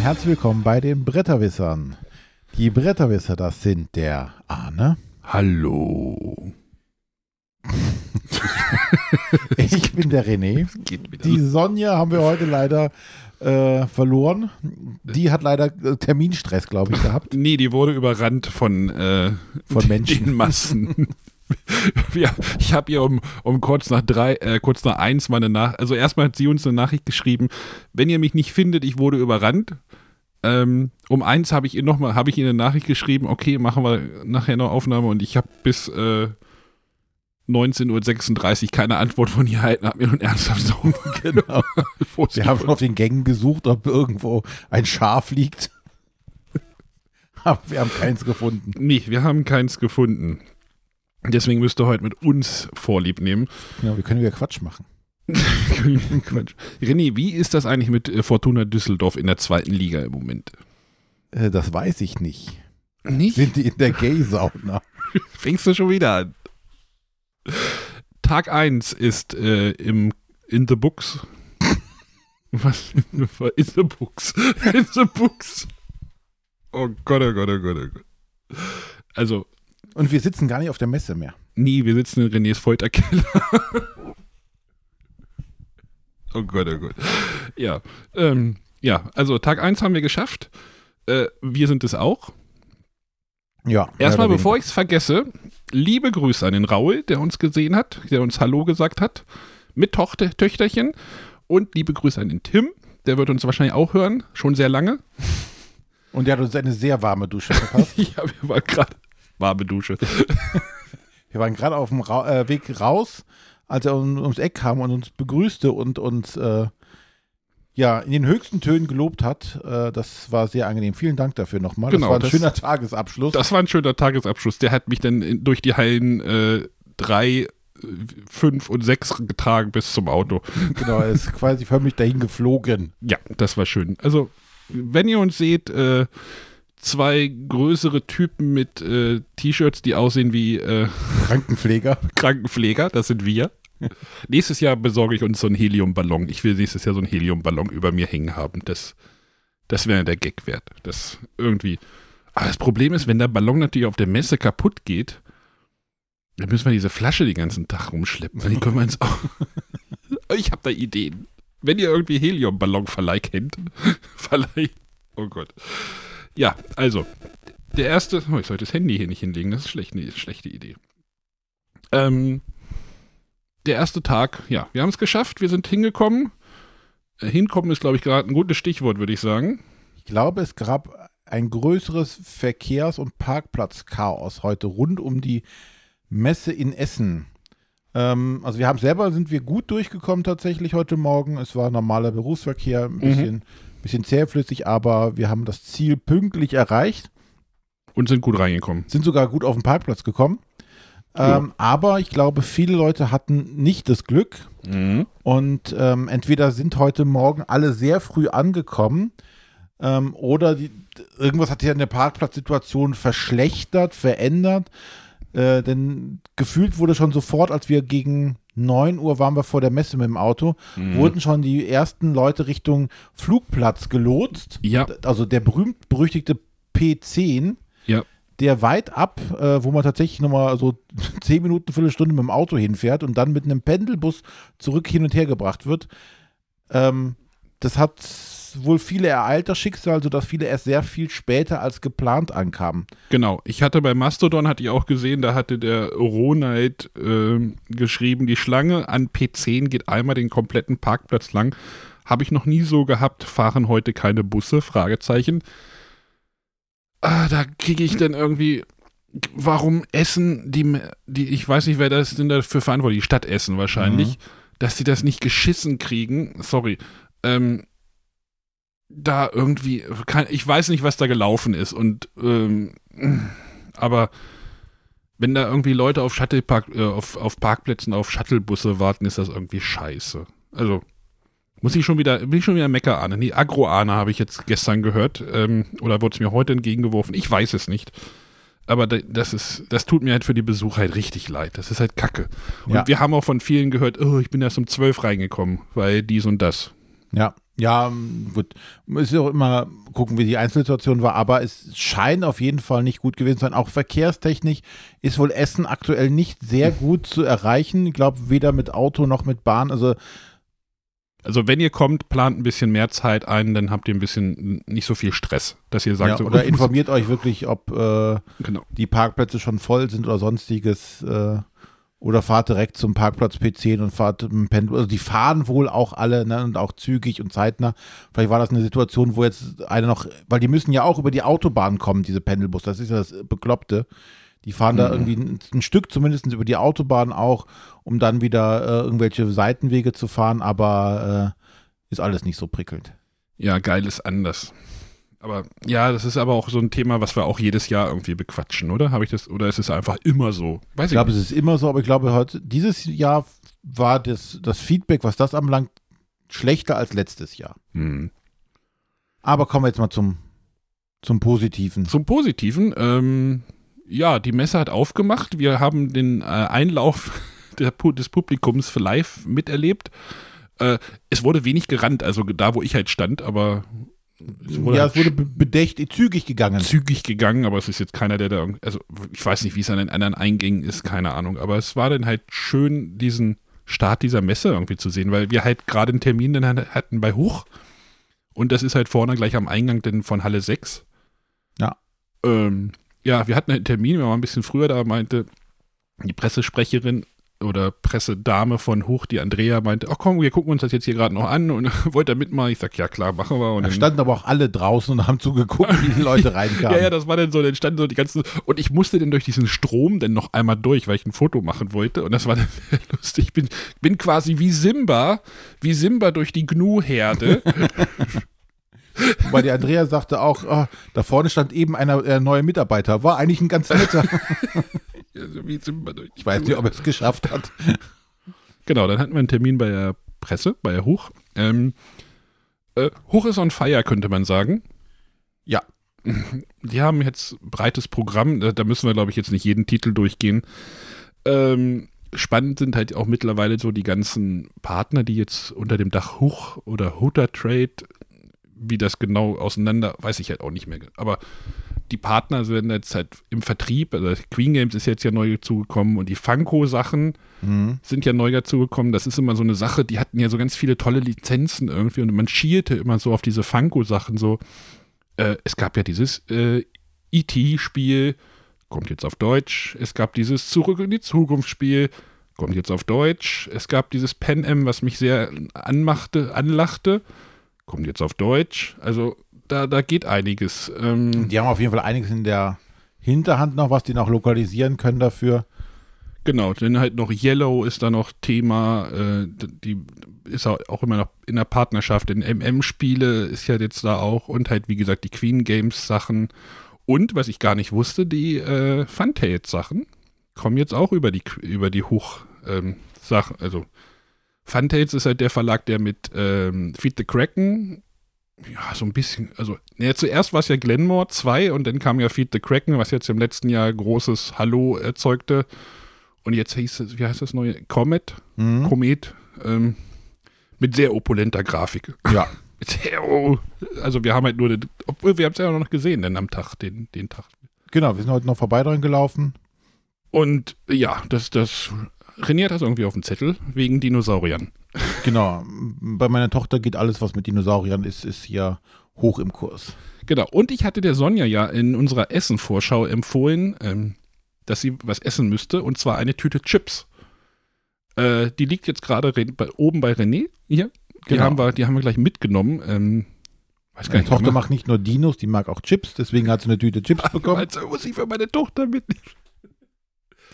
herzlich willkommen bei den Bretterwissern. Die Bretterwisser, das sind der Arne. Hallo. ich bin der René. Die Sonja haben wir heute leider äh, verloren. Die hat leider äh, Terminstress, glaube ich, gehabt. Nee, die wurde überrannt von, äh, von Menschen. Den Massen. ich habe ihr um, um kurz nach drei, äh, kurz nach eins mal eine Nachricht, also erstmal hat sie uns eine Nachricht geschrieben, wenn ihr mich nicht findet, ich wurde überrannt. Ähm, um eins habe ich ihr nochmal, habe ich ihr eine Nachricht geschrieben, okay, machen wir nachher noch Aufnahme und ich habe bis äh, 19.36 Uhr keine Antwort von ihr erhalten, habe mir nun ernsthaft so genau. Wir haben auf den Gängen gesucht, ob irgendwo ein Schaf liegt. Aber wir haben keins gefunden. Nee, wir haben keins gefunden. Deswegen müsst ihr heute mit uns Vorlieb nehmen. Ja, wir können wieder Quatsch machen. Quatsch. René, wie ist das eigentlich mit äh, Fortuna Düsseldorf in der zweiten Liga im Moment? Äh, das weiß ich nicht. Nicht? Sind die in der Gay-Sauna? Fängst du schon wieder an. Tag 1 ist äh, im In the Books. Was? In the Books. In the Books. Oh Gott, oh Gott, oh Gott, oh Gott. Also. Und wir sitzen gar nicht auf der Messe mehr. Nie, wir sitzen in Renés Folterkeller. oh Gott, oh Gott. Ja, ähm, ja, also Tag 1 haben wir geschafft. Äh, wir sind es auch. Ja. Erstmal, bevor ich es vergesse, liebe Grüße an den Raul, der uns gesehen hat, der uns Hallo gesagt hat, mit Tochter, Töchterchen. Und liebe Grüße an den Tim, der wird uns wahrscheinlich auch hören, schon sehr lange. Und der hat uns eine sehr warme Dusche verpasst. ja, wir waren gerade warme Dusche. wir waren gerade auf dem Ra äh, Weg raus, als er um, ums Eck kam und uns begrüßte und uns äh, ja, in den höchsten Tönen gelobt hat. Äh, das war sehr angenehm. Vielen Dank dafür nochmal. Genau, das war ein das, schöner Tagesabschluss. Das war ein schöner Tagesabschluss. Der hat mich dann in, durch die Hallen äh, drei, fünf und sechs getragen bis zum Auto. Genau, er ist quasi förmlich dahin geflogen. Ja, das war schön. Also, wenn ihr uns seht, äh, zwei größere Typen mit äh, T-Shirts, die aussehen wie äh, Krankenpfleger. Krankenpfleger, das sind wir. nächstes Jahr besorge ich uns so einen Heliumballon. Ich will nächstes Jahr so einen Heliumballon über mir hängen haben. Das, das wäre der Gag wert. Das irgendwie. Aber das Problem ist, wenn der Ballon natürlich auf der Messe kaputt geht, dann müssen wir diese Flasche den ganzen Tag rumschleppen. Dann können wir ins ich habe da Ideen. Wenn ihr irgendwie Heliumballonverleih kennt, Verleih. Oh Gott. Ja, also, der erste, oh, ich sollte das Handy hier nicht hinlegen, das ist schlecht, eine schlechte Idee. Ähm, der erste Tag, ja, wir haben es geschafft, wir sind hingekommen. Äh, hinkommen ist, glaube ich, gerade ein gutes Stichwort, würde ich sagen. Ich glaube, es gab ein größeres Verkehrs- und Parkplatzchaos heute rund um die Messe in Essen. Ähm, also wir haben selber, sind wir gut durchgekommen tatsächlich heute Morgen. Es war normaler Berufsverkehr, ein bisschen, mhm. Bisschen zähflüssig, aber wir haben das Ziel pünktlich erreicht. Und sind gut reingekommen. Sind sogar gut auf den Parkplatz gekommen. Ähm, aber ich glaube, viele Leute hatten nicht das Glück. Mhm. Und ähm, entweder sind heute Morgen alle sehr früh angekommen ähm, oder die, irgendwas hat sich an der Parkplatzsituation verschlechtert, verändert. Äh, denn gefühlt wurde schon sofort, als wir gegen 9 Uhr waren wir vor der Messe mit dem Auto, mhm. wurden schon die ersten Leute Richtung Flugplatz gelotst. Ja. Also der berühmt-berüchtigte P10. Ja der weit ab, äh, wo man tatsächlich nochmal so zehn Minuten, Viertelstunde mit dem Auto hinfährt und dann mit einem Pendelbus zurück hin und her gebracht wird. Ähm, das hat wohl viele ereilt, das Schicksal, sodass viele erst sehr viel später als geplant ankamen. Genau. Ich hatte bei Mastodon, hatte ich auch gesehen, da hatte der Ronald äh, geschrieben, die Schlange an P10 geht einmal den kompletten Parkplatz lang. Habe ich noch nie so gehabt, fahren heute keine Busse? Fragezeichen ah, da kriege ich dann irgendwie, warum Essen, die, die, ich weiß nicht, wer das denn dafür verantwortlich, die Stadt Essen wahrscheinlich, mhm. dass sie das nicht geschissen kriegen, sorry, ähm, da irgendwie, kann, ich weiß nicht, was da gelaufen ist und, ähm, aber wenn da irgendwie Leute auf Shuttlepark, äh, auf, auf Parkplätzen auf Shuttlebusse warten, ist das irgendwie scheiße. Also, muss ich schon wieder, bin ich schon wieder Meckerahne? Nee, Agroahne habe ich jetzt gestern gehört. Ähm, oder wurde es mir heute entgegengeworfen? Ich weiß es nicht. Aber das ist, das tut mir halt für die Besucher halt richtig leid. Das ist halt Kacke. Und ja. wir haben auch von vielen gehört, oh, ich bin erst um zwölf reingekommen, weil dies und das. Ja, Ja, gut. Man muss ja auch immer gucken, wie die Einzelsituation war, aber es scheint auf jeden Fall nicht gut gewesen zu sein. Auch verkehrstechnisch ist wohl Essen aktuell nicht sehr gut zu erreichen. Ich glaube, weder mit Auto noch mit Bahn. Also Also wenn ihr kommt, plant ein bisschen mehr Zeit ein, dann habt ihr ein bisschen nicht so viel Stress, dass ihr sagt, ja, so, oder muss- informiert euch wirklich, ob äh, genau. die Parkplätze schon voll sind oder sonstiges. Äh, oder fahrt direkt zum Parkplatz P10 und fahrt mit dem Pendel. Also die fahren wohl auch alle ne, und auch zügig und zeitnah. Vielleicht war das eine Situation, wo jetzt einer noch, weil die müssen ja auch über die Autobahn kommen, diese Pendelbus. Das ist ja das Bekloppte. Die fahren da Mhm. irgendwie ein, ein Stück zumindest über die Autobahn auch, um dann wieder äh, irgendwelche Seitenwege zu fahren, aber äh, ist alles nicht so prickelnd. Ja, geil ist anders. Aber ja, das ist aber auch so ein Thema, was wir auch jedes Jahr irgendwie bequatschen, oder? Habe ich das, oder ist es einfach immer so? Weiß Ich glaube, es ist immer so, aber ich glaube, heute, dieses Jahr war das, das Feedback, was das anbelangt, schlechter als letztes Jahr. Hm. Aber kommen wir jetzt mal zum, zum Positiven. Zum Positiven, ähm, ja, die Messe hat aufgemacht. Wir haben den äh, Einlauf der, des Publikums für live miterlebt. Äh, es wurde wenig gerannt, also da, wo ich halt stand, aber ja, es wurde be- bedächtig zügig gegangen. zügig gegangen, aber es ist jetzt keiner, der da, also ich weiß nicht, wie es an den anderen Eingängen ist, keine Ahnung, aber es war dann halt schön, diesen Start dieser Messe irgendwie zu sehen, weil wir halt gerade einen Termin dann hatten bei Huch und das ist halt vorne gleich am Eingang denn von Halle 6. Ja. Ähm, ja, wir hatten einen Termin, wir waren ein bisschen früher da, meinte die Pressesprecherin oder Pressedame von Huch, die Andrea, meinte, ach komm, wir gucken uns das jetzt hier gerade noch an und wollt ihr mitmachen? Ich sag, ja klar, machen wir. Und Da standen aber auch alle draußen und haben zugeguckt, wie die Leute reinkamen. ja, ja, das war dann so, dann standen so die ganzen, und ich musste dann durch diesen Strom dann noch einmal durch, weil ich ein Foto machen wollte, und das war dann sehr lustig. Ich bin, bin quasi wie Simba, wie Simba durch die Gnu-Herde. Weil die Andrea sagte auch, ah, da vorne stand eben einer äh, neuer Mitarbeiter. War eigentlich ein ganz netter. Also wie durch Ich weiß nicht, ob er es geschafft hat. Genau, dann hatten wir einen Termin bei der Presse, bei der Hoch. Ähm, äh, Hoch ist on fire, könnte man sagen. Ja. Die haben jetzt breites Programm, da, müssen wir, glaube ich, jetzt nicht jeden Titel durchgehen. Ähm, spannend sind halt auch mittlerweile so die ganzen Partner, die jetzt unter dem Dach Huch oder Hutter Trade, wie das genau auseinander, weiß ich halt auch nicht mehr. Aber die Partner sind jetzt halt im Vertrieb, also Queen Games ist jetzt ja neu dazugekommen und die Funko-Sachen Mhm. sind ja neu dazugekommen. Das ist immer so eine Sache, die hatten ja so ganz viele tolle Lizenzen irgendwie und man schielte immer so auf diese Funko-Sachen so. Äh, es gab ja dieses äh, E.T.-Spiel, kommt jetzt auf Deutsch. Es gab dieses Zurück in die Zukunft-Spiel, kommt jetzt auf Deutsch. Es gab dieses Pen M, was mich sehr anmachte, anlachte, kommt jetzt auf Deutsch. Also da, da geht einiges. Ähm, Die haben auf jeden Fall einiges in der Hinterhand noch, was die noch lokalisieren können dafür. Genau, dann halt noch Yellow ist da noch Thema, äh, die ist auch auch immer noch in der Partnerschaft. In MM-Spiele ist ja jetzt da auch und halt, wie gesagt, die Queen Games Sachen und, was ich gar nicht wusste, die äh, Funtails Sachen kommen jetzt auch über die, über die Hoch ähm, Sachen. Also Funtails ist halt der Verlag, der mit ähm, Feed the Kraken ja, so ein bisschen, also, ja, zuerst war es ja Glenmore 2 und dann kam ja Feed the Kraken, was jetzt im letzten Jahr großes Hallo erzeugte. Und jetzt hieß es, wie heißt das neue? Comet? Mhm. Komet? Ähm, mit sehr opulenter Grafik. Ja. Sehr, oh, also wir haben halt nur, den, obwohl wir haben es ja noch gesehen, denn am Tag, den, den Tag. Genau, wir sind heute noch vorbei dran gelaufen. Und ja, das, das, René hat das irgendwie auf dem Zettel, wegen Dinosauriern. Genau. Bei meiner Tochter geht alles, was mit Dinosauriern ist, ist hier hoch im Kurs. Genau. Und ich hatte der Sonja ja in unserer Essen-Vorschau empfohlen, ähm, dass sie was essen müsste, und zwar eine Tüte Chips. Äh, die liegt jetzt gerade oben bei René hier. Die, Genau. haben wir, die haben wir gleich mitgenommen. Ähm, Meine Tochter macht nicht nur Dinos, die mag auch Chips, deswegen hat sie eine Tüte Chips bekommen. Also muss ich für meine Tochter mitnehmen.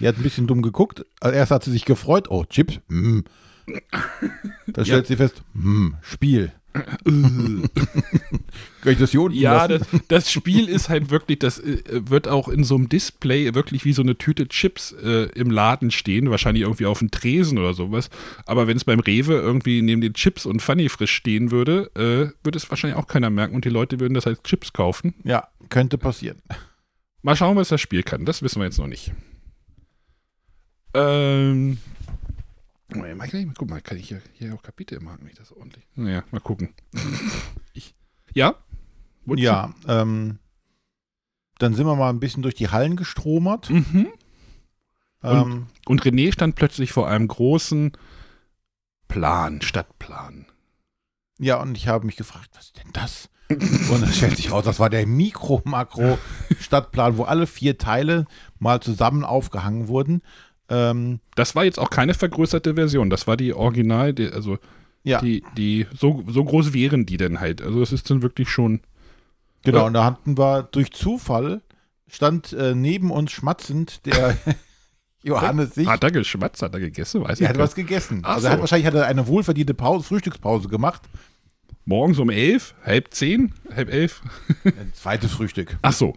Die hat ein bisschen dumm geguckt. Also erst hat sie sich gefreut, oh, Chips, hm. Dann stellt sie fest, hm, Spiel. Kann ich das hier unten Ja, das, das Spiel ist halt wirklich, das äh, wird auch in so einem Display wirklich wie so eine Tüte Chips äh, im Laden stehen, wahrscheinlich irgendwie auf dem Tresen oder sowas. Aber wenn es beim Rewe irgendwie neben den Chips und Funny Frisch stehen würde, äh, würde es wahrscheinlich auch keiner merken und die Leute würden das als Chips kaufen. Ja, könnte passieren. Mal schauen, was das Spiel kann. Das wissen wir jetzt noch nicht. Ähm, Guck mal, kann ich hier, hier auch Kapitel machen, wenn ich das ordentlich. Naja, mal gucken. ich, ja? Wolltest ja, ähm, dann sind wir mal ein bisschen durch die Hallen gestromert. Mhm. Und, ähm, und René stand plötzlich vor einem großen Plan, Stadtplan. Ja, und ich habe mich gefragt, was ist denn das? und dann stellt sich raus, das war der Mikro-Makro-Stadtplan, wo alle vier Teile mal zusammen aufgehangen wurden. Ähm, das war jetzt auch keine vergrößerte Version, das war die Original, die, also ja. die, die, so, so groß wären die denn halt. Also es ist dann wirklich schon. Genau, äh, und da hatten wir durch Zufall, stand äh, neben uns schmatzend der Johannes sich. Hat er geschmatzt, hat er gegessen? Weiß er hat was gegessen. Ach also so. er hat wahrscheinlich hat er eine wohlverdiente Pause, Frühstückspause gemacht. Morgens um elf, halb zehn, halb elf. Ein zweites Frühstück. Ach so.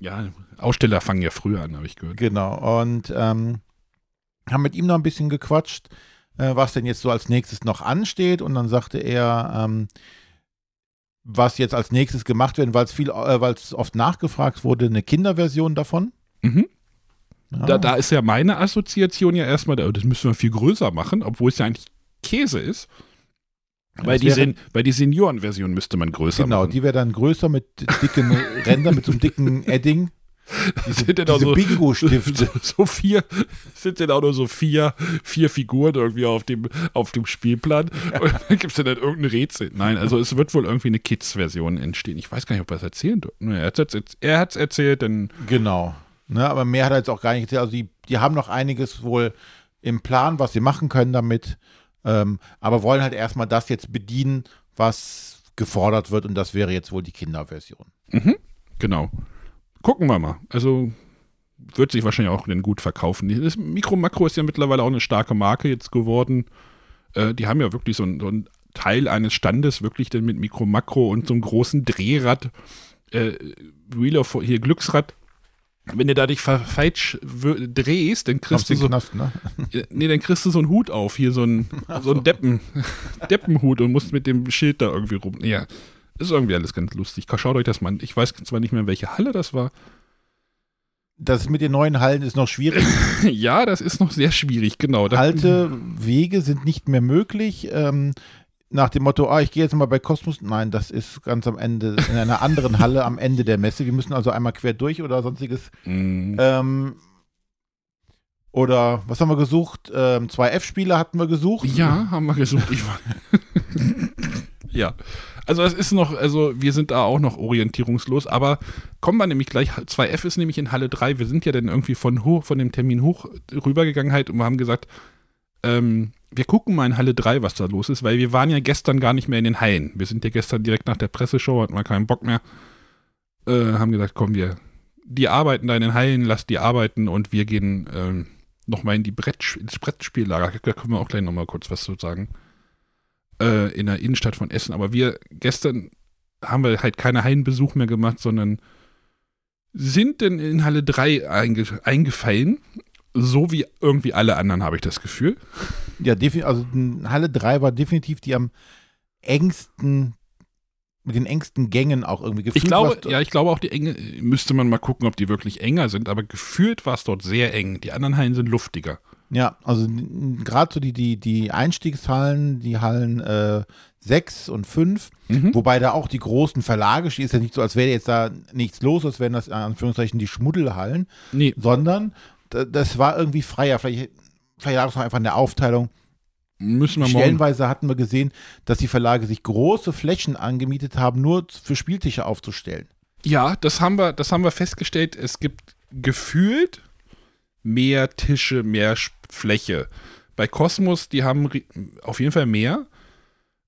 Ja, Aussteller fangen ja früher an, habe ich gehört. Genau. Und ähm, haben mit ihm noch ein bisschen gequatscht, äh, was denn jetzt so als nächstes noch ansteht. Und dann sagte er, ähm, was jetzt als nächstes gemacht werden, weil es viel, äh, weil es oft nachgefragt wurde, eine Kinderversion davon. Mhm. Ja. Da, da ist ja meine Assoziation ja erstmal, das müssen wir viel größer machen, obwohl es ja eigentlich Käse ist. Weil die, Sen weil die Seniorenversion müsste man größer genau, machen. Genau, die wäre dann größer mit dicken Rändern, mit so einem dicken Edding. Diese, sind diese so, Bingo-Stifte. So, vier, sind denn auch nur so vier, vier Figuren irgendwie auf dem, auf dem Spielplan. Und dann gibt es dann irgendein Rätsel. Nein, also es wird wohl irgendwie eine Kids-Version entstehen. Ich weiß gar nicht, ob er es erzählen tut. Er hat es erzählt, denn. Genau. Ne, aber mehr hat er jetzt auch gar nicht erzählt. Also die, die haben noch einiges wohl im Plan, was sie machen können damit. Ähm, aber wollen halt erstmal das jetzt bedienen, was gefordert wird. Und das wäre jetzt wohl die Kinderversion. Mhm, genau. Gucken wir mal. Also wird sich wahrscheinlich auch gut verkaufen. Das Mikro Makro ist ja mittlerweile auch eine starke Marke jetzt geworden. Äh, die haben ja wirklich so ein, so ein Teil eines Standes wirklich denn mit Mikro Makro und so einem großen Drehrad, äh, Wheel of hier Glücksrad wenn du da dich falsch drehst, dann kriegst du so, Knast, ne? nee, dann kriegst du so einen Hut auf, hier so einen, so einen Deppen, Deppenhut und musst mit dem Schild da irgendwie rum. Ja, ist irgendwie alles ganz lustig. Schaut euch das mal an. Ich weiß zwar nicht mehr, welche Halle das war. Das mit den neuen Hallen ist noch schwierig. ja, das ist noch sehr schwierig, genau. Alte Wege sind nicht mehr möglich. Ähm, nach dem Motto, ah, ich gehe jetzt mal bei Kosmos. Nein, das ist ganz am Ende, in einer anderen Halle am Ende der Messe. Wir müssen also einmal quer durch oder sonstiges. Mhm. Ähm, oder was haben wir gesucht? Ähm, zwei F-Spiele hatten wir gesucht. Ja, haben wir gesucht. Ich war ja. Also es ist noch, also wir sind da auch noch orientierungslos, aber kommen wir nämlich gleich, 2F ist nämlich in Halle 3, wir sind ja dann irgendwie von hoch, von dem Termin hoch rübergegangen halt und wir haben gesagt, ähm, wir gucken mal in Halle 3, was da los ist, weil wir waren ja gestern gar nicht mehr in den Hallen. Wir sind ja gestern direkt nach der Presseshow, hatten wir keinen Bock mehr. Äh, haben gesagt, komm, wir, die arbeiten da in den Hallen, lass die arbeiten und wir gehen ähm, nochmal in die Brett, ins Brettspiellager. Da können wir auch gleich nochmal kurz was zu sagen. Äh, in der Innenstadt von Essen. Aber wir gestern haben wir halt keine Hallenbesuch mehr gemacht, sondern sind denn in Halle 3 einge eingefallen so wie irgendwie alle anderen, habe ich das Gefühl. Ja, also Halle 3 war definitiv die am engsten, mit den engsten Gängen auch irgendwie gefühlt. Ich glaube, ja, ich glaube auch die Enge, müsste man mal gucken, ob die wirklich enger sind, aber gefühlt war es dort sehr eng. Die anderen Hallen sind luftiger. Ja, also gerade so die, die, die Einstiegshallen, die Hallen äh, 6 und 5, mhm. wobei da auch die großen Verlage stehen, ist ja nicht so, als wäre jetzt da nichts los, als wären das in Anführungszeichen die Schmuddelhallen, nee. sondern das war irgendwie freier. Vielleicht, vielleicht lag es noch einfach in der Aufteilung. Müssen wir Stellenweise hatten wir gesehen, dass die Verlage sich große Flächen angemietet haben, nur für Spieltische aufzustellen. Ja, das haben wir, das haben wir festgestellt. Es gibt gefühlt mehr Tische, mehr Fläche. Bei Cosmos, die haben auf jeden Fall mehr.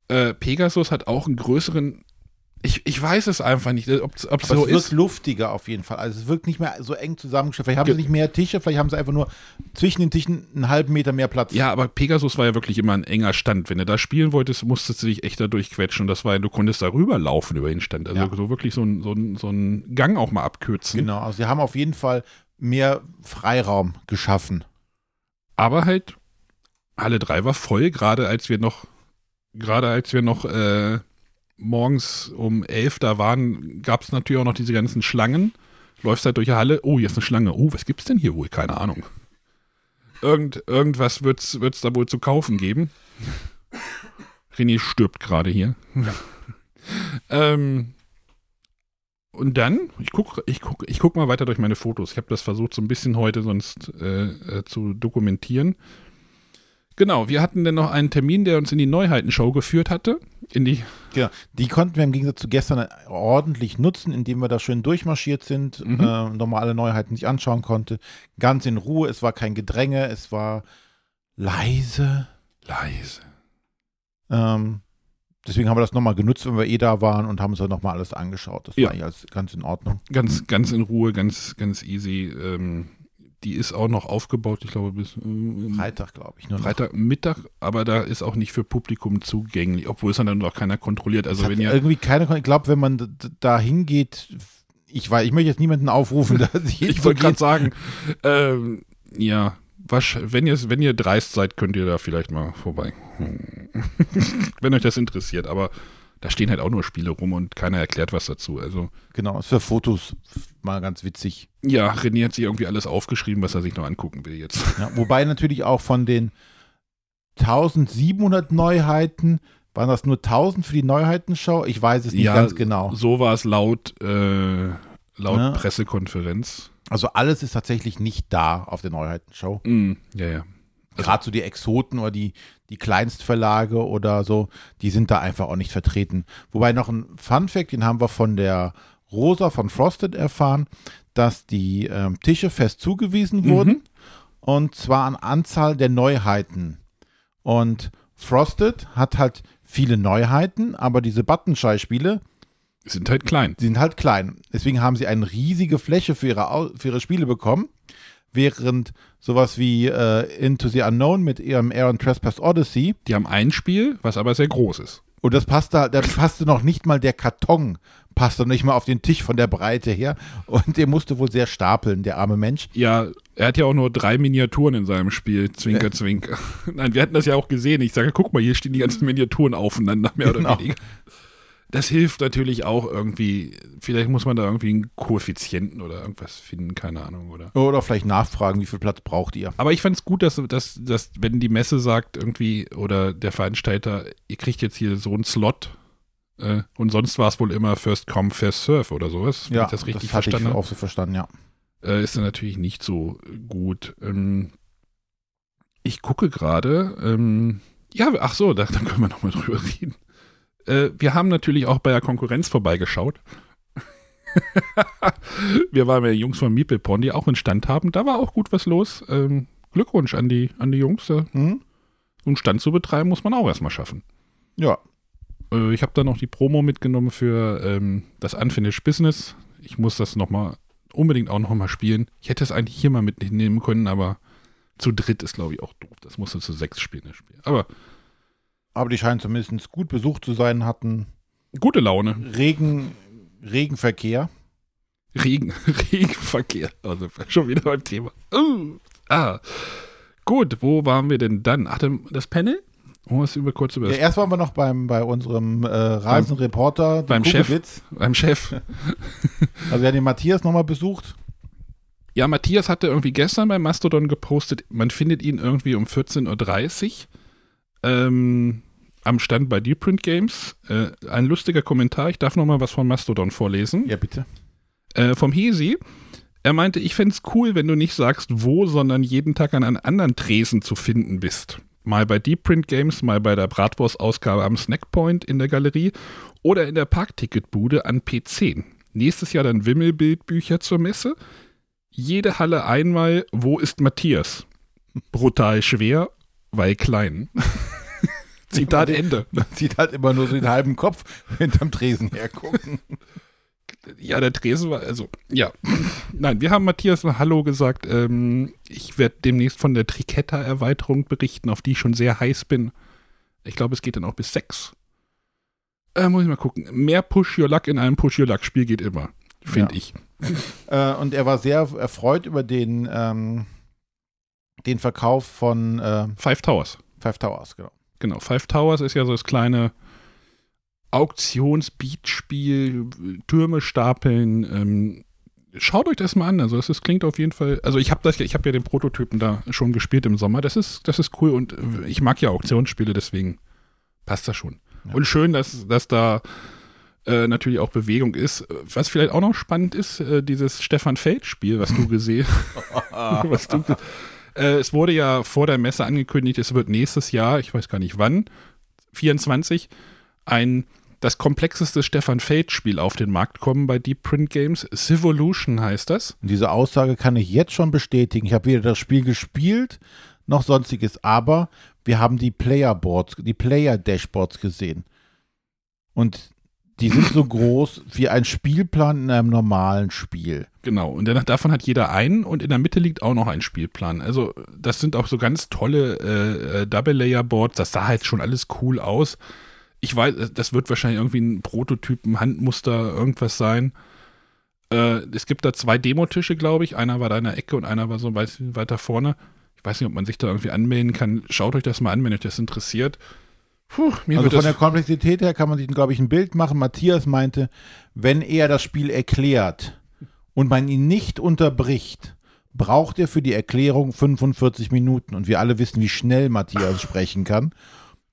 Äh, Pegasus hat auch einen größeren ich, ich weiß es einfach nicht, ob es so ist. Es wirkt luftiger auf jeden Fall. Also es wirkt nicht mehr so eng zusammengestellt. Vielleicht haben sie nicht mehr Tische, vielleicht haben sie einfach nur zwischen den Tischen einen halben Meter mehr Platz. Ja, aber Pegasus war ja wirklich immer ein enger Stand. Wenn du da spielen wolltest, musstest du dich echt da durchquetschen. Das war, du konntest da rüberlaufen über den Stand. Also ja. so wirklich so ein, so, ein, so ein Gang auch mal abkürzen. Genau, also sie haben auf jeden Fall mehr Freiraum geschaffen. Aber halt, Halle 3 war voll, gerade als wir noch, gerade als wir noch äh, morgens um elf da waren, gab es natürlich auch noch diese ganzen Schlangen. Läufst halt durch die Halle, oh, hier ist eine Schlange. Oh, was gibt's denn hier wohl? Keine Ahnung. Irgend, irgendwas wird es da wohl zu kaufen geben. René stirbt gerade hier. Ja. ähm, und dann, ich gucke ich guck, ich guck mal weiter durch meine Fotos. Ich habe das versucht, so ein bisschen heute sonst äh, äh, zu dokumentieren. Genau, wir hatten dann noch einen Termin, der uns in die Neuheitenshow geführt hatte. In die genau, die konnten wir im Gegensatz zu gestern ordentlich nutzen, indem wir da schön durchmarschiert sind, mhm. äh, nochmal alle Neuheiten sich anschauen konnte. Ganz in Ruhe, es war kein Gedränge, es war leise. Leise. Ähm, deswegen haben wir das nochmal genutzt, wenn wir eh da waren und haben uns dann nochmal alles angeschaut. Das ja. war eigentlich alles ganz in Ordnung. Ganz, ganz in Ruhe, ganz, ganz easy. Ähm, die ist auch noch aufgebaut, ich glaube, bis äh, Freitag, glaube ich. Nur Freitagmittag, aber da ist auch nicht für Publikum zugänglich, obwohl es dann noch keiner kontrolliert. Also wenn ihr irgendwie keiner, ich glaube, wenn man da hingeht, ich weiß, ich möchte jetzt niemanden aufrufen, dass ich Ich wollte gerade sagen, ähm, ja, was, wenn ihr wenn ihr dreist seid, könnt ihr da vielleicht mal vorbei. wenn euch das interessiert, aber da stehen halt auch nur Spiele rum und keiner erklärt was dazu. Also genau, ist für Fotos mal ganz witzig. Ja, René hat sich irgendwie alles aufgeschrieben, was er sich noch angucken will jetzt. Ja, wobei natürlich auch von den 1700 Neuheiten waren das nur 1000 für die Neuheitenshow? Ich weiß es nicht ja, ganz genau. So war es laut, äh, laut ja. Pressekonferenz. Also alles ist tatsächlich nicht da auf der Neuheitenshow. Mm, ja, ja. Also, Gerade so die Exoten oder die, die Kleinstverlage oder so, die sind da einfach auch nicht vertreten. Wobei noch ein Fun Fact, den haben wir von der Rosa von Frosted erfahren, dass die ähm, Tische fest zugewiesen mhm. wurden und zwar an Anzahl der Neuheiten. Und Frosted hat halt viele Neuheiten, aber diese Buttonschei-Spiele sind halt klein. Sind halt klein. Deswegen haben sie eine riesige Fläche für ihre, für ihre Spiele bekommen während sowas wie äh, Into the Unknown mit ihrem Air Trespass Odyssey. Die haben ein Spiel, was aber sehr groß ist. Und das passte, da passte noch nicht mal der Karton, passte nicht mal auf den Tisch von der Breite her. Und der musste wohl sehr stapeln, der arme Mensch. Ja, er hat ja auch nur drei Miniaturen in seinem Spiel. Zwinker, zwinker. Nein, wir hatten das ja auch gesehen. Ich sage, guck mal, hier stehen die ganzen Miniaturen aufeinander, mehr genau. oder weniger das hilft natürlich auch irgendwie. Vielleicht muss man da irgendwie einen Koeffizienten oder irgendwas finden, keine Ahnung, oder? Oder vielleicht nachfragen, wie viel Platz braucht ihr. Aber ich fand es gut, dass, dass, dass, wenn die Messe sagt, irgendwie, oder der Veranstalter, ihr kriegt jetzt hier so einen Slot. Äh, und sonst war es wohl immer First Come, First Serve oder sowas. Ja, ich das richtig das hatte verstanden ich auch so verstanden, ja. Äh, ist dann natürlich nicht so gut. Ähm, ich gucke gerade, ähm, ja, ach so, da, da können wir nochmal drüber reden. Äh, wir haben natürlich auch bei der Konkurrenz vorbeigeschaut. wir waren ja Jungs von Meeple Porn, die auch einen Stand haben. Da war auch gut was los. Ähm, Glückwunsch an die, an die Jungs. Äh, mhm. einen Stand zu betreiben, muss man auch erstmal schaffen. Ja. Äh, ich habe da noch die Promo mitgenommen für ähm, das Unfinished Business. Ich muss das nochmal unbedingt auch nochmal spielen. Ich hätte es eigentlich hier mal mitnehmen können, aber zu dritt ist, glaube ich, auch doof. Das musste zu sechs spielen, das Spiel. Aber aber die scheinen zumindest gut besucht zu sein, hatten gute Laune. Regen, Regenverkehr. Regen, Regenverkehr. Also schon wieder beim Thema. Uh, ah. Gut, wo waren wir denn dann? Ach, das Panel? Oh, was über kurz über ja, erst waren wir noch beim, bei unserem äh, Rasenreporter. Beim, beim Chef. Beim Chef. also wir haben den Matthias nochmal besucht. Ja, Matthias hatte irgendwie gestern beim Mastodon gepostet, man findet ihn irgendwie um 14.30 Uhr. Ähm, am Stand bei Deep Print Games. Äh, ein lustiger Kommentar. Ich darf noch mal was von Mastodon vorlesen. Ja, bitte. Äh, vom Hesi. Er meinte, ich fände es cool, wenn du nicht sagst, wo, sondern jeden Tag an einem anderen Tresen zu finden bist. Mal bei Deep Print Games, mal bei der Bratwurst-Ausgabe am Snackpoint in der Galerie oder in der Parkticketbude an P10. Nächstes Jahr dann Wimmelbildbücher zur Messe. Jede Halle einmal, wo ist Matthias? Brutal schwer, weil klein. Zitat Ende. Man sieht halt immer nur so den halben Kopf hinterm Tresen hergucken. Ja, der Tresen war, also, ja. Nein, wir haben Matthias Hallo gesagt. Ähm, ich werde demnächst von der Triketta-Erweiterung berichten, auf die ich schon sehr heiß bin. Ich glaube, es geht dann auch bis sechs. Äh, muss ich mal gucken. Mehr Push Your Luck in einem Push Your Luck-Spiel geht immer, finde ja. ich. Äh, und er war sehr erfreut über den, ähm, den Verkauf von äh, Five Towers. Five Towers, genau. Genau, Five Towers ist ja so das kleine Auktionsbeatspiel, Türme stapeln, ähm, schaut euch das mal an. Also es klingt auf jeden Fall. Also ich habe das, ich habe ja den Prototypen da schon gespielt im Sommer. Das ist, das ist cool und ich mag ja Auktionsspiele, deswegen passt das schon. Ja. Und schön, dass, dass da äh, natürlich auch Bewegung ist. Was vielleicht auch noch spannend ist, äh, dieses Stefan Feld-Spiel, was du gesehen was du, äh, Es wurde ja vor der Messe angekündigt, es wird nächstes Jahr, ich weiß gar nicht wann, 24, ein das komplexeste Stefan Feld-Spiel auf den Markt kommen bei Deep Print Games. Civolution heißt das. Diese Aussage kann ich jetzt schon bestätigen. Ich habe weder das Spiel gespielt noch sonstiges, aber wir haben die Player-Boards, die Player-Dashboards gesehen. Und die sind so groß wie ein Spielplan in einem normalen Spiel. Genau, und danach, davon hat jeder einen und in der Mitte liegt auch noch ein Spielplan. Also das sind auch so ganz tolle äh, äh Double-Layer-Boards, das sah halt schon alles cool aus. Ich weiß, das wird wahrscheinlich irgendwie ein Prototypen, Handmuster, irgendwas sein. Äh, es gibt da zwei Demotische, glaube ich. Einer war da in der Ecke und einer war so weit, weiter vorne. Ich weiß nicht, ob man sich da irgendwie anmelden kann. Schaut euch das mal an, wenn euch das interessiert. Puh, also von der Komplexität her kann man sich, glaube ich, ein Bild machen. Matthias meinte, wenn er das Spiel erklärt und man ihn nicht unterbricht, braucht er für die Erklärung 45 Minuten. Und wir alle wissen, wie schnell Matthias sprechen kann.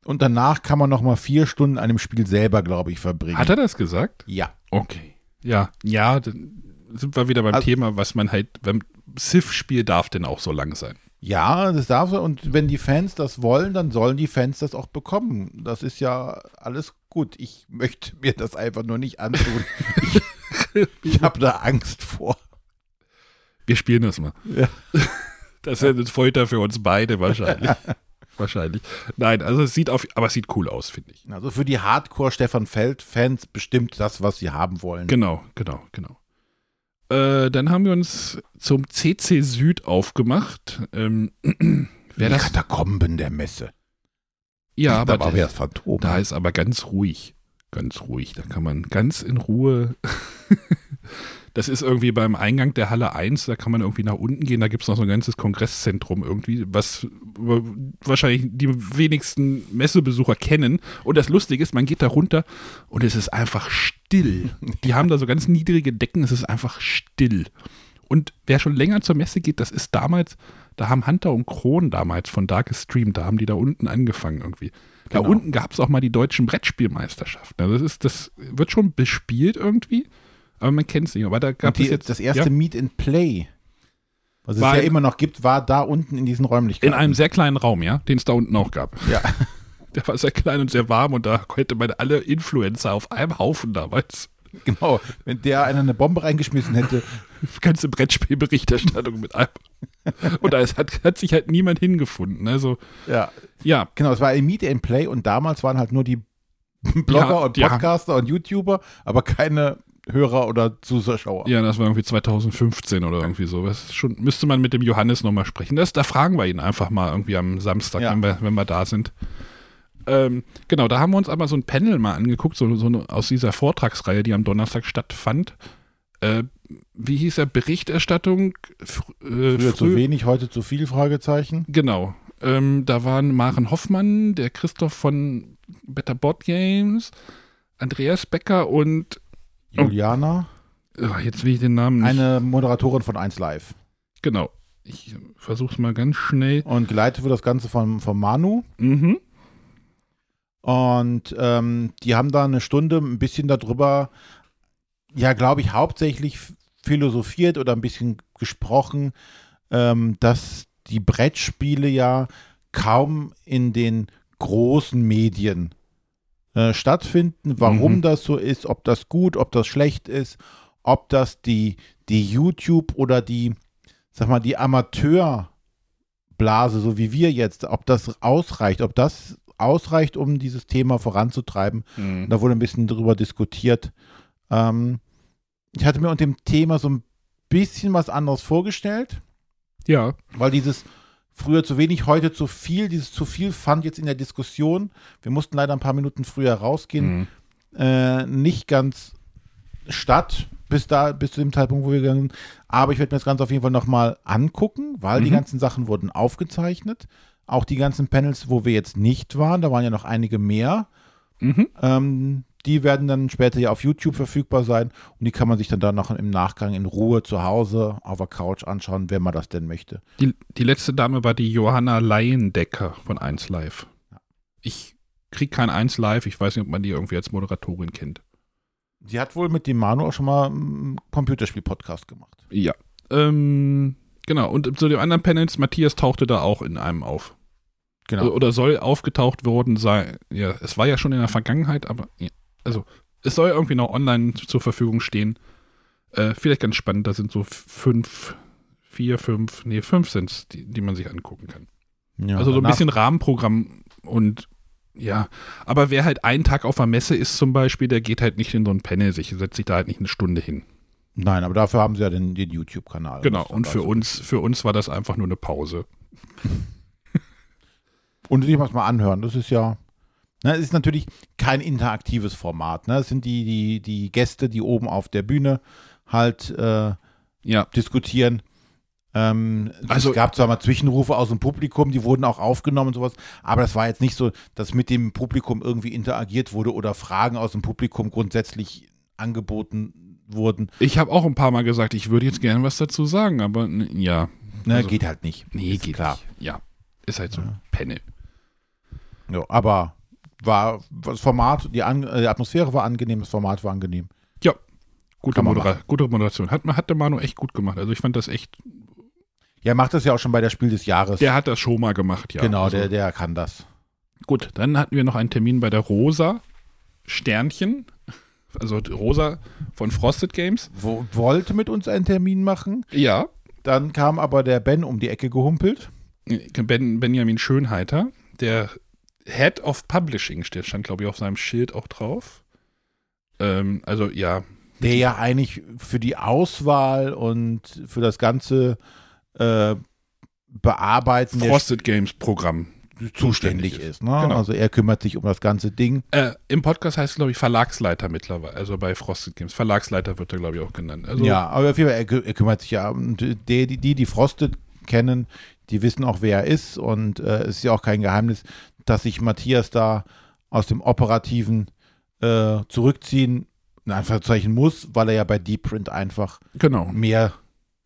Und danach kann man noch mal vier Stunden an dem Spiel selber, glaube ich, verbringen. Hat er das gesagt? Ja. Okay. Ja, ja, dann sind wir wieder beim also, Thema, was man halt beim Civ-Spiel darf denn auch so lang sein. Ja, das darf er. Und wenn die Fans das wollen, dann sollen die Fans das auch bekommen. Das ist ja alles gut. Ich möchte mir das einfach nur nicht antun. ich, ich habe da Angst vor. Wir spielen das mal. Ja. Das ist eine Folter für uns beide wahrscheinlich. wahrscheinlich. Nein, also es sieht auf, aber es sieht cool aus, finde ich. Also für die Hardcore Stefan Feld Fans bestimmt das, was sie haben wollen. Genau, genau, genau. Äh, dann haben wir uns zum CC Süd aufgemacht. Ähm, wer Die das? Katakomben der Messe. Ja, aber da, da, Phantom. da ist aber ganz ruhig. Ganz ruhig. Da kann man ganz in Ruhe Das ist irgendwie beim Eingang der Halle 1, da kann man irgendwie nach unten gehen, da gibt es noch so ein ganzes Kongresszentrum irgendwie, was wahrscheinlich die wenigsten Messebesucher kennen. Und das Lustige ist, man geht da runter und es ist einfach still. Die haben da so ganz niedrige Decken, es ist einfach still. Und wer schon länger zur Messe geht, das ist damals, da haben Hunter und Kron damals von Darkest Stream, da haben die da unten angefangen irgendwie. Da genau. unten gab es auch mal die deutschen Brettspielmeisterschaften. Also das ist, das wird schon bespielt irgendwie aber man kennt es nicht. Aber da gab die, es jetzt das erste ja? Meet and Play, was war es ja immer noch gibt, war da unten in diesen Räumlichkeiten. In einem sehr kleinen Raum, ja, den es da unten auch gab. Ja. Der war sehr klein und sehr warm und da konnte man alle Influencer auf einem Haufen damals. Genau, wenn der einer eine Bombe reingeschmissen hätte. Ganze Brettspielberichterstattung mit einem. Und da hat, hat sich halt niemand hingefunden. Also, ja. ja. Genau, es war ein Meet and Play und damals waren halt nur die Blogger ja, und Podcaster ja. und YouTuber, aber keine Hörer oder Zuschauer. Ja, das war irgendwie 2015 oder irgendwie so. Das schon, müsste man mit dem Johannes nochmal sprechen. Das, da fragen wir ihn einfach mal irgendwie am Samstag, ja. wenn, wir, wenn wir da sind. Ähm, genau, da haben wir uns aber so ein Panel mal angeguckt, so, so eine, aus dieser Vortragsreihe, die am Donnerstag stattfand. Äh, wie hieß er? Berichterstattung? Äh, Früher früh, zu wenig, heute zu viel, Fragezeichen. Genau. Ähm, da waren Maren Hoffmann, der Christoph von Better Board Games, Andreas Becker und Juliana. Oh, jetzt will ich den Namen nicht. Eine Moderatorin von 1 Live. Genau. Ich versuche es mal ganz schnell. Und geleitet wird das Ganze von, von Manu. Mhm. Und ähm, die haben da eine Stunde ein bisschen darüber, ja, glaube ich, hauptsächlich philosophiert oder ein bisschen gesprochen, ähm, dass die Brettspiele ja kaum in den großen Medien äh, stattfinden, warum mhm. das so ist, ob das gut, ob das schlecht ist, ob das die, die YouTube oder die, sag mal, die Amateurblase, so wie wir jetzt, ob das ausreicht, ob das ausreicht, um dieses Thema voranzutreiben. Mhm. Da wurde ein bisschen drüber diskutiert. Ähm, ich hatte mir unter dem Thema so ein bisschen was anderes vorgestellt. Ja. Weil dieses Früher zu wenig, heute zu viel. Dieses zu viel fand jetzt in der Diskussion, wir mussten leider ein paar Minuten früher rausgehen, mhm. äh, nicht ganz statt bis da, bis zu dem Zeitpunkt, wo wir gegangen sind. Aber ich werde mir das Ganze auf jeden Fall nochmal angucken, weil mhm. die ganzen Sachen wurden aufgezeichnet. Auch die ganzen Panels, wo wir jetzt nicht waren, da waren ja noch einige mehr. Mhm. Ähm, die werden dann später ja auf YouTube verfügbar sein und die kann man sich dann danach im Nachgang in Ruhe zu Hause auf der Couch anschauen, wenn man das denn möchte. Die, die letzte Dame war die Johanna Leiendecker von 1 Live. Ich krieg kein 1 Live, ich weiß nicht, ob man die irgendwie als Moderatorin kennt. Sie hat wohl mit dem Manu auch schon mal einen Computerspiel-Podcast gemacht. Ja. Ähm, genau, und zu den anderen Panels, Matthias tauchte da auch in einem auf. Genau. Oder soll aufgetaucht worden sein. Ja, es war ja schon in der Vergangenheit, aber ja, also es soll irgendwie noch online zur Verfügung stehen. Äh, vielleicht ganz spannend, da sind so fünf, vier, fünf, nee, fünf sind es, die, die man sich angucken kann. Ja, also so ein bisschen Rahmenprogramm und ja, aber wer halt einen Tag auf der Messe ist zum Beispiel, der geht halt nicht in so ein Panel, sich setzt sich da halt nicht eine Stunde hin. Nein, aber dafür haben sie ja den, den YouTube-Kanal. Genau, und für also- uns, für uns war das einfach nur eine Pause. Und sich was mal anhören. Das ist ja. Ne, es ist natürlich kein interaktives Format. Ne? Es sind die, die, die Gäste, die oben auf der Bühne halt äh, Ja, diskutieren. Ähm, Also- es gab zwar mal Zwischenrufe aus dem Publikum, die wurden auch aufgenommen und sowas, aber das war jetzt nicht so, dass mit dem Publikum irgendwie interagiert wurde oder Fragen aus dem Publikum grundsätzlich angeboten wurden. ich habe auch ein paar Mal gesagt, ich würde jetzt gerne was dazu sagen, aber ja, Ne, Also- geht halt nicht. nee, geht klar. nicht. Ja, ist halt so ein Panel. Ja, aber war das Format, die, An äh, die Atmosphäre war angenehm, das Format war angenehm. Ja, gute, Modera gute Moderation. Hat, hat der Manu echt gut gemacht. Also ich fand das echt, Ja, macht das ja auch schon bei der Spiel des Jahres. der hat das schon mal gemacht, ja. genau, also, der, der kann das. Gut, dann hatten wir noch einen Termin bei der Rosa Sternchen, also Rosa von Frosted Games. Wo, wollte mit uns einen Termin machen, Ja, dann kam aber der Ben um die Ecke gehumpelt. ben, Benjamin Schönheiter, der Head of Publishing steht, stand glaube ich auf seinem Schild auch drauf. Ähm, also ja, der ja eigentlich für die Auswahl und für das ganze äh, Bearbeiten Frosted Games Programm. Zuständig zuständig ist. Ne? Genau. Also er kümmert sich um das ganze Ding. Äh, Im Podcast heißt es, glaube ich, Verlagsleiter mittlerweile, also bei Frosted Games. Verlagsleiter wird er, glaube ich, auch genannt. Also, ja, aber auf jeden Fall, er, er kümmert sich ja. Und die, die, die, Frosted kennen, die wissen auch, wer er ist. Und äh, es ist ja auch kein Geheimnis, dass sich Matthias da aus dem Operativen äh, zurückziehen, in Anführungszeichen muss, weil er ja bei Deep Print einfach Genau. mehr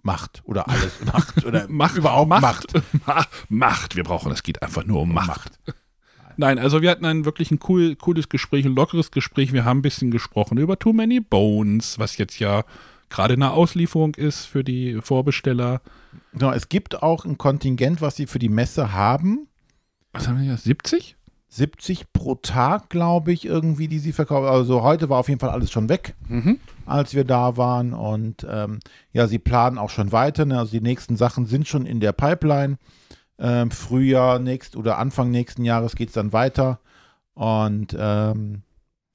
macht oder alles macht oder Macht, überhaupt macht. Macht. Ma- Macht. Wir brauchen, es geht einfach nur um Macht. Nein, also wir hatten ein wirklich ein cool, cooles Gespräch, ein lockeres Gespräch. Wir haben ein bisschen gesprochen über Too Many Bones, was jetzt ja gerade eine Auslieferung ist für die Vorbesteller. Genau, es gibt auch ein Kontingent, was sie für die Messe haben. Was haben wir hier? 70? 70 pro Tag, glaube ich, irgendwie, die sie verkaufen. Also heute war auf jeden Fall alles schon weg, Mhm. als wir da waren. Und ähm, ja, sie planen auch schon weiter. Ne? Also die nächsten Sachen sind schon in der Pipeline. Ähm, Frühjahr nächst oder Anfang nächsten Jahres geht es dann weiter. Und ähm,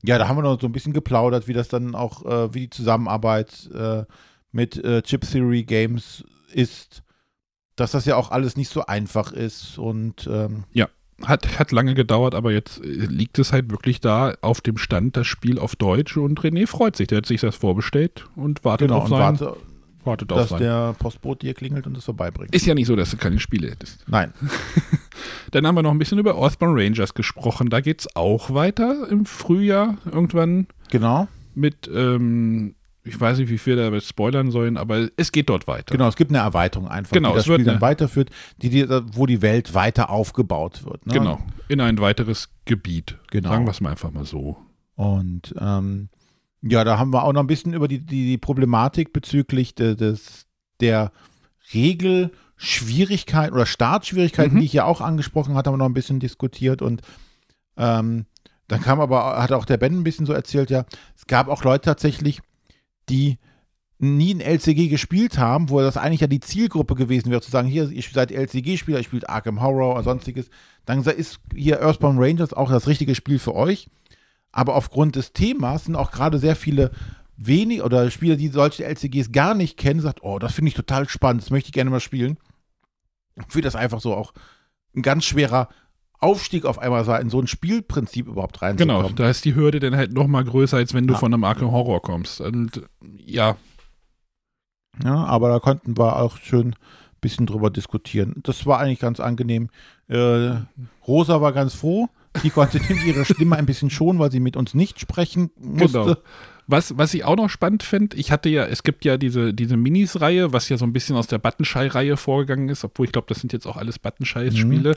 ja, da haben wir noch so ein bisschen geplaudert, wie das dann auch, äh, wie die Zusammenarbeit äh, mit äh, Chip Theory Games ist. Dass das ja auch alles nicht so einfach ist. Und ähm, Hat, hat lange gedauert, aber jetzt äh, liegt es halt wirklich da auf dem Stand, das Spiel auf Deutsch und René freut sich. Der hat sich das vorbestellt und wartet genau, auf und sein. warte, wartet auf dass sein. der Postbote hier klingelt und es vorbeibringt. Ist ja nicht so, dass du keine Spiele hättest. Nein. Dann haben wir noch ein bisschen über Earthbound Rangers gesprochen. Da geht es auch weiter im Frühjahr irgendwann Genau. mit, ähm, ich weiß nicht, wie viel da spoilern sollen, aber es geht dort weiter. Genau, es gibt eine Erweiterung einfach, Genau, die das Spiel dann weiterführt, die, die, wo die Welt weiter aufgebaut wird. Ne? Genau, in ein weiteres Gebiet. Genau. Sagen wir es mal einfach mal so. Und ähm, ja, da haben wir auch noch ein bisschen über die, die, die Problematik bezüglich de, des, der Regelschwierigkeiten oder Startschwierigkeiten, Mhm. die ich ja auch angesprochen hatte, haben wir noch ein bisschen diskutiert und ähm, dann kam aber, hat auch der Ben ein bisschen so erzählt, ja, es gab auch Leute tatsächlich, die nie ein LCG gespielt haben, wo das eigentlich ja die Zielgruppe gewesen wäre, zu sagen, hier, ihr seid LCG-Spieler, ihr spielt Arkham Horror oder sonstiges, dann ist hier Earthbound Rangers auch das richtige Spiel für euch. Aber aufgrund des Themas sind auch gerade sehr viele wenig oder Spieler, die solche LCGs gar nicht kennen, sagt, oh, das finde ich total spannend, das möchte ich gerne mal spielen. Für das einfach so auch ein ganz schwerer Aufstieg auf einmal sein, in so ein Spielprinzip überhaupt reinzukommen. Genau, da ist die Hürde dann halt noch mal größer, als wenn du Ja. von einem Arkham Horror kommst. Und ja, Ja, aber da konnten wir auch schön ein bisschen drüber diskutieren. Das war eigentlich ganz angenehm. Äh, Rosa war ganz froh, Die konnte ihre Stimme ein bisschen schonen, weil sie mit uns nicht sprechen musste. Genau. Was, was ich auch noch spannend finde, ich hatte ja, es gibt ja diese, diese Minis-Reihe, was ja so ein bisschen aus der Buttonschei-Reihe vorgegangen ist, obwohl ich glaube, das sind jetzt auch alles Buttonschei-Spiele. Mhm.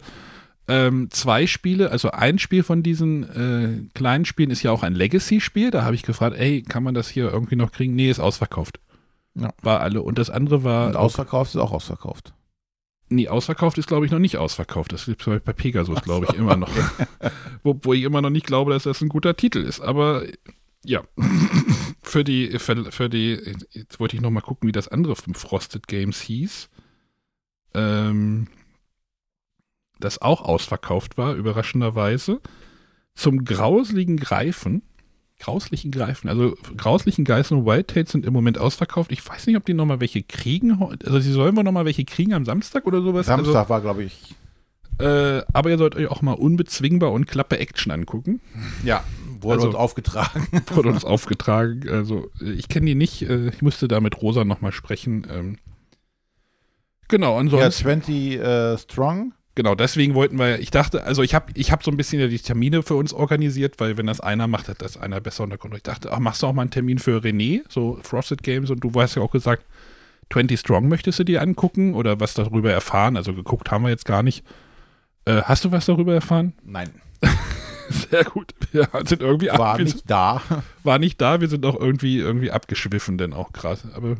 Ähm, zwei Spiele, also ein Spiel von diesen äh, kleinen Spielen ist ja auch ein Legacy-Spiel. Da habe ich gefragt, ey, kann man das hier irgendwie noch kriegen? Nee, ist ausverkauft. Ja. War alle. Und das andere war. Und ausverkauft ist auch ausverkauft. Nee, ausverkauft ist, glaube ich, noch nicht ausverkauft. Das gibt es bei Pegasus, glaube ich, immer noch. wo, ich immer noch nicht glaube, dass das ein guter Titel ist. Aber ja, für die, für, für, die, jetzt wollte ich noch mal gucken, wie das andere vom Frosted Games hieß. Ähm, das auch ausverkauft war, überraschenderweise. Zum grausligen Greifen. Grauslichen Greifen. Also grauslichen Geißen und Wildtails sind im Moment ausverkauft. Ich weiß nicht, ob die noch mal welche kriegen. Also sie sollen wohl noch mal welche kriegen am Samstag oder sowas. Samstag also, war, glaube ich. Äh, aber ihr sollt euch auch mal unbezwingbar und klappe Action angucken. Ja, Wurde also, uns aufgetragen. Wurde uns aufgetragen. Also ich kenne die nicht. Äh, ich musste da mit Rosa nochmal sprechen. Ähm, genau, ansonsten. Ja, 20 äh, Strong. Genau, deswegen wollten wir, ich dachte, also ich habe ich hab so ein bisschen die Termine für uns organisiert, weil wenn das einer macht, hat das einer besser unter Kontrolle. Ich dachte, ach, machst du auch mal einen Termin für René, so Frosted Games und du hast ja auch gesagt, 20 Strong möchtest du dir angucken oder was darüber erfahren? Also geguckt haben wir jetzt gar nicht. Äh, hast du was darüber erfahren? Nein. Sehr gut. Wir sind irgendwie War nicht da. War nicht da, wir sind auch irgendwie, irgendwie abgeschwiffen, denn auch krass. Aber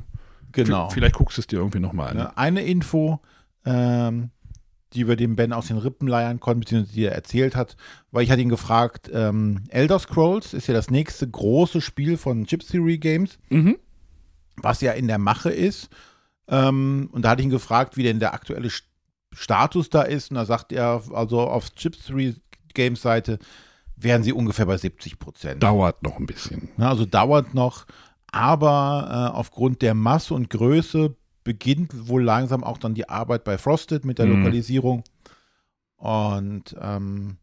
genau. vielleicht guckst du es dir irgendwie nochmal an. Eine Info, ähm, die wir dem Ben aus den Rippen leiern konnten, beziehungsweise die er erzählt hat, weil ich hatte ihn gefragt, ähm, Elder Scrolls ist ja das nächste große Spiel von Chip Theory Games, mhm. was ja in der Mache ist. Ähm, und da hatte ich ihn gefragt, wie denn der aktuelle Status da ist. Und da sagt er, also auf Chip Theory Games Seite wären sie ungefähr bei 70 Prozent. Dauert noch ein bisschen. also dauert noch, aber äh, aufgrund der Masse und Größe beginnt wohl langsam auch dann die Arbeit bei Frosted mit der mhm. Lokalisierung. Und ähm,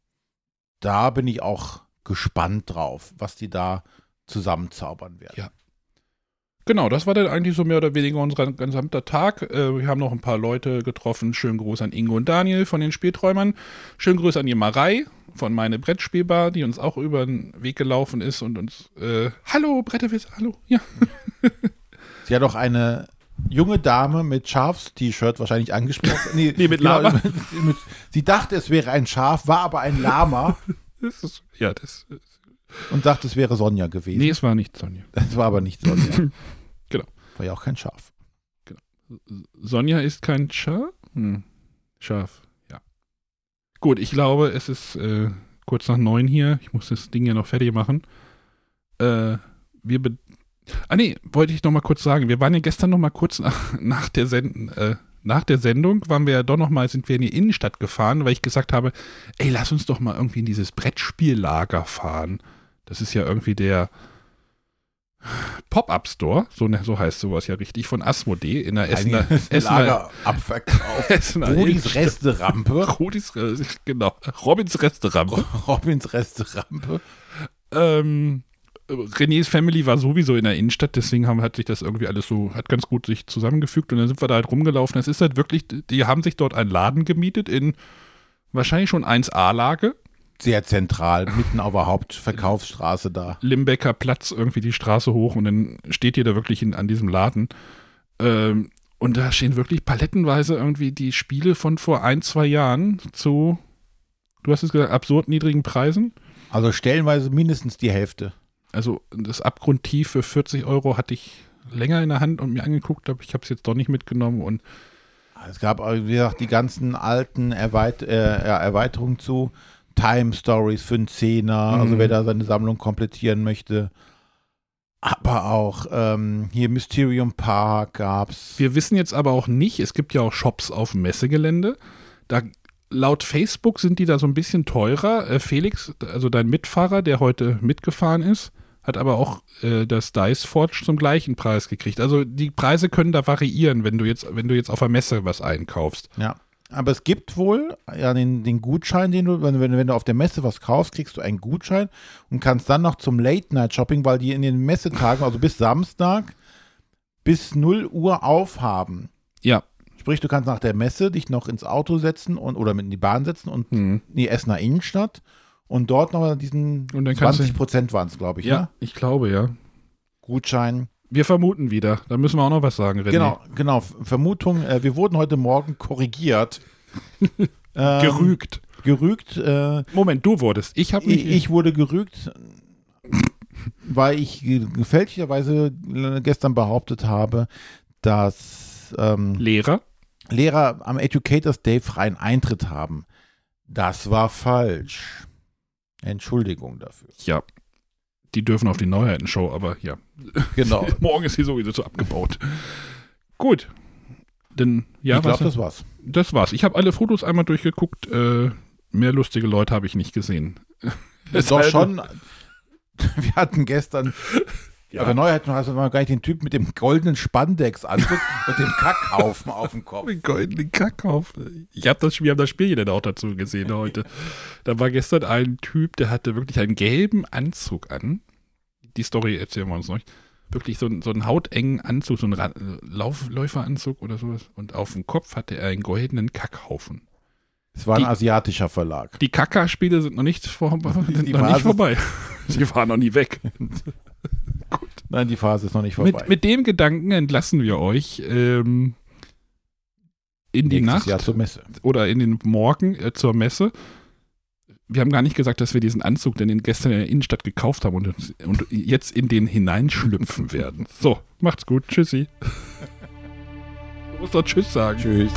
da bin ich auch gespannt drauf, was die da zusammenzaubern werden. Ja. Genau, das war dann eigentlich so mehr oder weniger unser gesamter Tag. Äh, wir haben noch ein paar Leute getroffen. Schönen Gruß an Ingo und Daniel von den Spielträumern. Schönen Gruß an die Marei von meine Brettspielbar, die uns auch über den Weg gelaufen ist und uns äh, Hallo, Bretterwitz, hallo. Ja. Sie hat auch eine junge Dame mit Schafs-T-Shirt wahrscheinlich angesprochen. Nee, nee mit genau, Lama. Mit, sie dachte, es wäre ein Schaf, war aber ein Lama. das ist, ja, das ist und dachte, es wäre Sonja gewesen. Nee, es war nicht Sonja. Es war aber nicht Sonja. genau. War ja auch kein Schaf. Genau. Sonja ist kein Schaf? Hm. Schaf, ja. Gut, ich glaube, es ist äh, kurz nach neun hier. Ich muss das Ding ja noch fertig machen. Äh, wir Ah nee, wollte ich noch mal kurz sagen. Wir waren ja gestern noch mal kurz nach, nach der Sendung, äh, nach der Sendung waren wir ja doch noch mal, sind wir in die Innenstadt gefahren, weil ich gesagt habe, ey, lass uns doch mal irgendwie in dieses Brettspiellager fahren. Das ist ja irgendwie der Pop-Up-Store, so, ne, so heißt sowas ja richtig, von Asmodee in der Essener, Essener Abverkauf. Rodis Resterampe. Rodis, genau. Robins Resterampe. Robins Resterampe. Ähm, Renés Family war sowieso in der Innenstadt, deswegen haben, hat sich das irgendwie alles so, hat ganz gut sich zusammengefügt und dann sind wir da halt rumgelaufen. Es ist halt wirklich, die haben sich dort einen Laden gemietet in wahrscheinlich schon 1A-Lage. Sehr zentral, mitten auf der Hauptverkaufsstraße da. Limbecker Platz, irgendwie die Straße hoch und dann steht ihr da wirklich in, an diesem Laden. Ähm, und da stehen wirklich palettenweise irgendwie die Spiele von vor ein, zwei Jahren zu, du hast es gesagt, absurd niedrigen Preisen. Also stellenweise mindestens die Hälfte also das Abgrundtief für 40 Euro hatte ich länger in der Hand und mir angeguckt, aber ich habe es jetzt doch nicht mitgenommen und es gab, wie gesagt, die ganzen alten Erweit äh, Erweiterungen zu Time Stories für einen Zehner, mhm. also wer da seine Sammlung komplettieren möchte. Aber auch ähm, hier Mysterium Park gab es. Wir wissen jetzt aber auch nicht, es gibt ja auch Shops auf Messegelände. Da laut Facebook sind die da so ein bisschen teurer. Äh, Felix, also dein Mitfahrer, der heute mitgefahren ist, hat aber auch äh, das Dice Forge zum gleichen Preis gekriegt. Also die Preise können da variieren, wenn du jetzt, wenn du jetzt auf der Messe was einkaufst. Ja. Aber es gibt wohl ja den, den Gutschein, den du, wenn, wenn du auf der Messe was kaufst, kriegst du einen Gutschein und kannst dann noch zum Late-Night-Shopping, weil die in den Messetagen, also bis Samstag, bis 0 Uhr aufhaben. Ja. Sprich, du kannst nach der Messe dich noch ins Auto setzen und oder mit in die Bahn setzen und mhm. in die Essener Innenstadt und dort nochmal diesen Und dann kannst du- 20 Prozent waren es, glaube ich. Ja, Ne? ich glaube, ja. Gutschein. Wir vermuten wieder. Da müssen wir auch noch was sagen, René. Genau, genau. Vermutung, äh, wir wurden heute Morgen korrigiert. ähm, Gerügt. Gerügt. Äh, Moment, du wurdest. Ich habe ich, nicht. ich wurde gerügt, weil ich ge- fälschlicherweise gestern behauptet habe, dass ähm, Lehrer. Lehrer am Educators Day freien Eintritt haben. Das war falsch. Entschuldigung dafür. Ja. Die dürfen auf die Neuheiten-Show, aber ja. Genau. Morgen ist sie sowieso so abgebaut. Gut. Denn, ja, ich glaube, das war's. das war's. Ich habe alle Fotos einmal durchgeguckt. Äh, mehr lustige Leute habe ich nicht gesehen. Es Doch sei schon. Wir hatten gestern, Ja. aber Neuheit hast du gar nicht den Typ mit dem goldenen Spandex-Anzug und dem Kackhaufen auf dem Kopf. Den goldenen Kackauf. Ich habe das, wir haben das Spiel dann auch dazu gesehen heute. Da war gestern ein Typ, der hatte wirklich einen gelben Anzug an. Die Story erzählen wir uns noch. Wirklich so, einen- so einen hautengen Anzug, so einen Lauf Läuferanzug oder sowas. Und auf dem Kopf hatte er einen goldenen Kackhaufen. Es war ein Die- asiatischer Verlag. Die Kackerspiele sind noch nicht, vor, sind Die noch nicht vorbei. Sie waren noch nie weg. Nein, die Phase ist noch nicht vorbei. Mit, mit dem Gedanken entlassen wir euch ähm, in die Nächstes Nacht. Jahr zur Messe. oder in den Morgen äh, zur Messe. Wir haben gar nicht gesagt, dass wir diesen Anzug, den wir gestern in der Innenstadt gekauft haben und, und jetzt in den hineinschlüpfen werden. So, macht's gut. Tschüssi. Du musst doch Tschüss sagen. Tschüss.